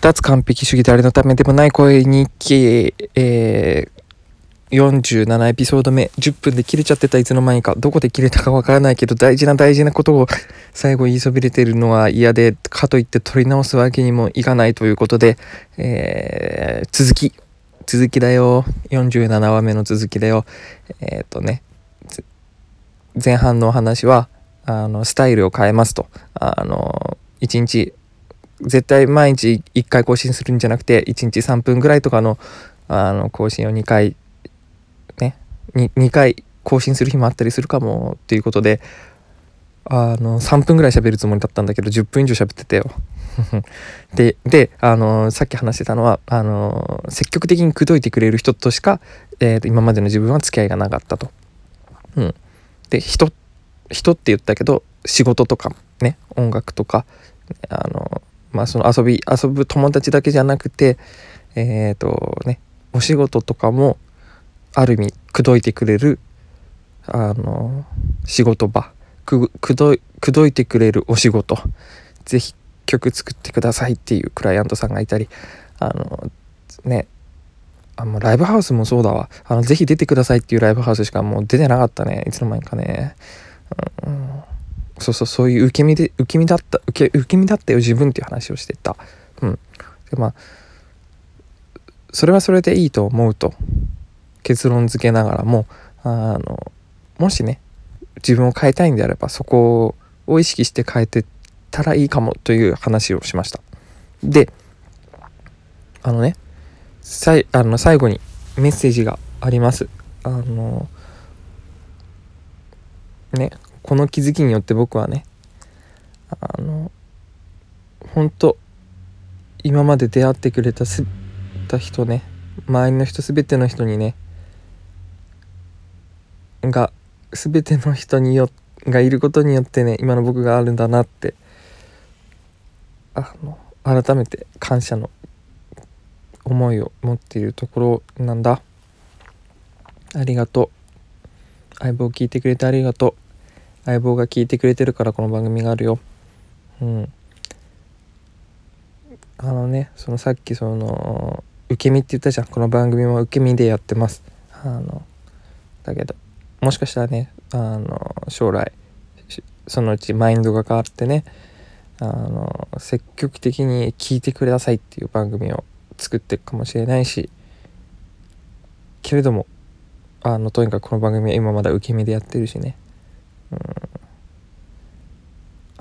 脱完璧主義誰のためでもない声日記、えー、47エピソード目。10分で切れちゃってたいつの間にかどこで切れたかわからないけど大事な大事なことを最後言いそびれてるのは嫌でかといって取り直すわけにもいかないということで、えー、続き続きだよ。47話目の続きだよ。えっ、とね前半のお話はあのスタイルを変えますと。あの1日絶対毎日1回更新するんじゃなくて1日3分ぐらいとかのあの更新を2回ね 2, 2回更新する日もあったりするかもっていうことであの3分ぐらい喋るつもりだったんだけど10分以上喋ってたよ。でであのさっき話してたのはあの積極的に口説いてくれる人としか、えー、今までの自分は付き合いがなかったと。うん、で人人って言ったけど仕事とかね音楽とかあのまあその遊び遊ぶ友達だけじゃなくてえっ、ー、とねお仕事とかもある意味口説いてくれるあの仕事場。くどいてくれるお仕事。是非曲作ってくださいっていうクライアントさんがいたりあのねあもライブハウスもそうだわ。あのぜひ出てくださいっていうライブハウスしかもう出てなかったね。いつの間にかね、うん、そうそうそういう受け身で受け身だった受け受け身だったよ自分っていう話をしてた。うん。でまあそれはそれでいいと思うと結論付けながらもあのもしね自分を変えたいんであればそこを意識して変えてたらいいかもという話をしました。であのねさいあの最後にメッセージがあります。あのねこの気づきによって僕はねあの本当今まで出会ってくれたすた人ね周りの人全ての人にねが全ての人によがいることによってね今の僕があるんだなってあの改めて感謝の思いを持っているところなんだ。ありがとう。相棒を聞いてくれてありがとう。相棒が聞いてくれてるからこの番組があるよ。うん。あのねそのさっきその受け身って言ったじゃん。この番組も受け身でやってます。あのだけどもしかしたらねあの将来そのうちマインドが変わってねあの積極的に聞いてくださいっていう番組を作っていくかもしれないしけれどもあのとにかくこの番組は今まだ受け身でやってるしね。う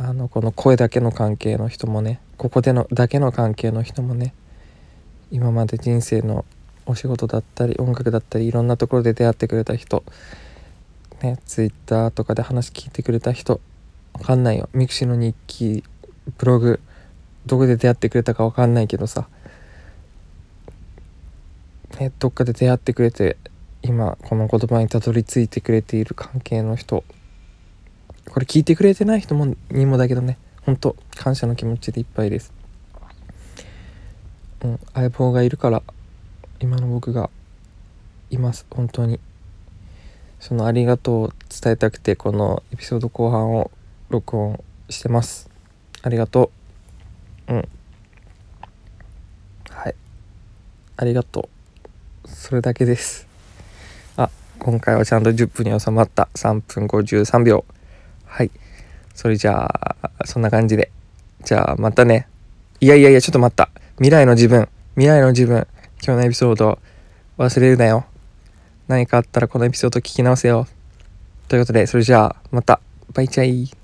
ん、あのこの声だけの関係の人もねここでのだけの関係の人もね今まで人生のお仕事だったり音楽だったりいろんなところで出会ってくれた人ね Twitter とかで話聞いてくれた人わかんないよ。ミクシーの日記ブログどこで出会ってくれたかわかんないけどさねどっかで出会ってくれて今この言葉にたどり着いてくれている関係の人これ聞いてくれてない人もにもだけどね。ほんと感謝の気持ちでいっぱいです。うん相棒がいるから今の僕がいます。本当に。そのありがとうを伝えたくてこのエピソード後半を録音してます。ありがとう。うん。はい。ありがとう。それだけです。あ今回はちゃんと10分に収まった。3分53秒。はい。それじゃあそんな感じで。じゃあまたね。いやいやいやちょっと待った。未来の自分。未来の自分。今日のエピソード忘れるなよ。何かあったらこのエピソード聞き直せよ。ということでそれじゃあまた。バイチャイ。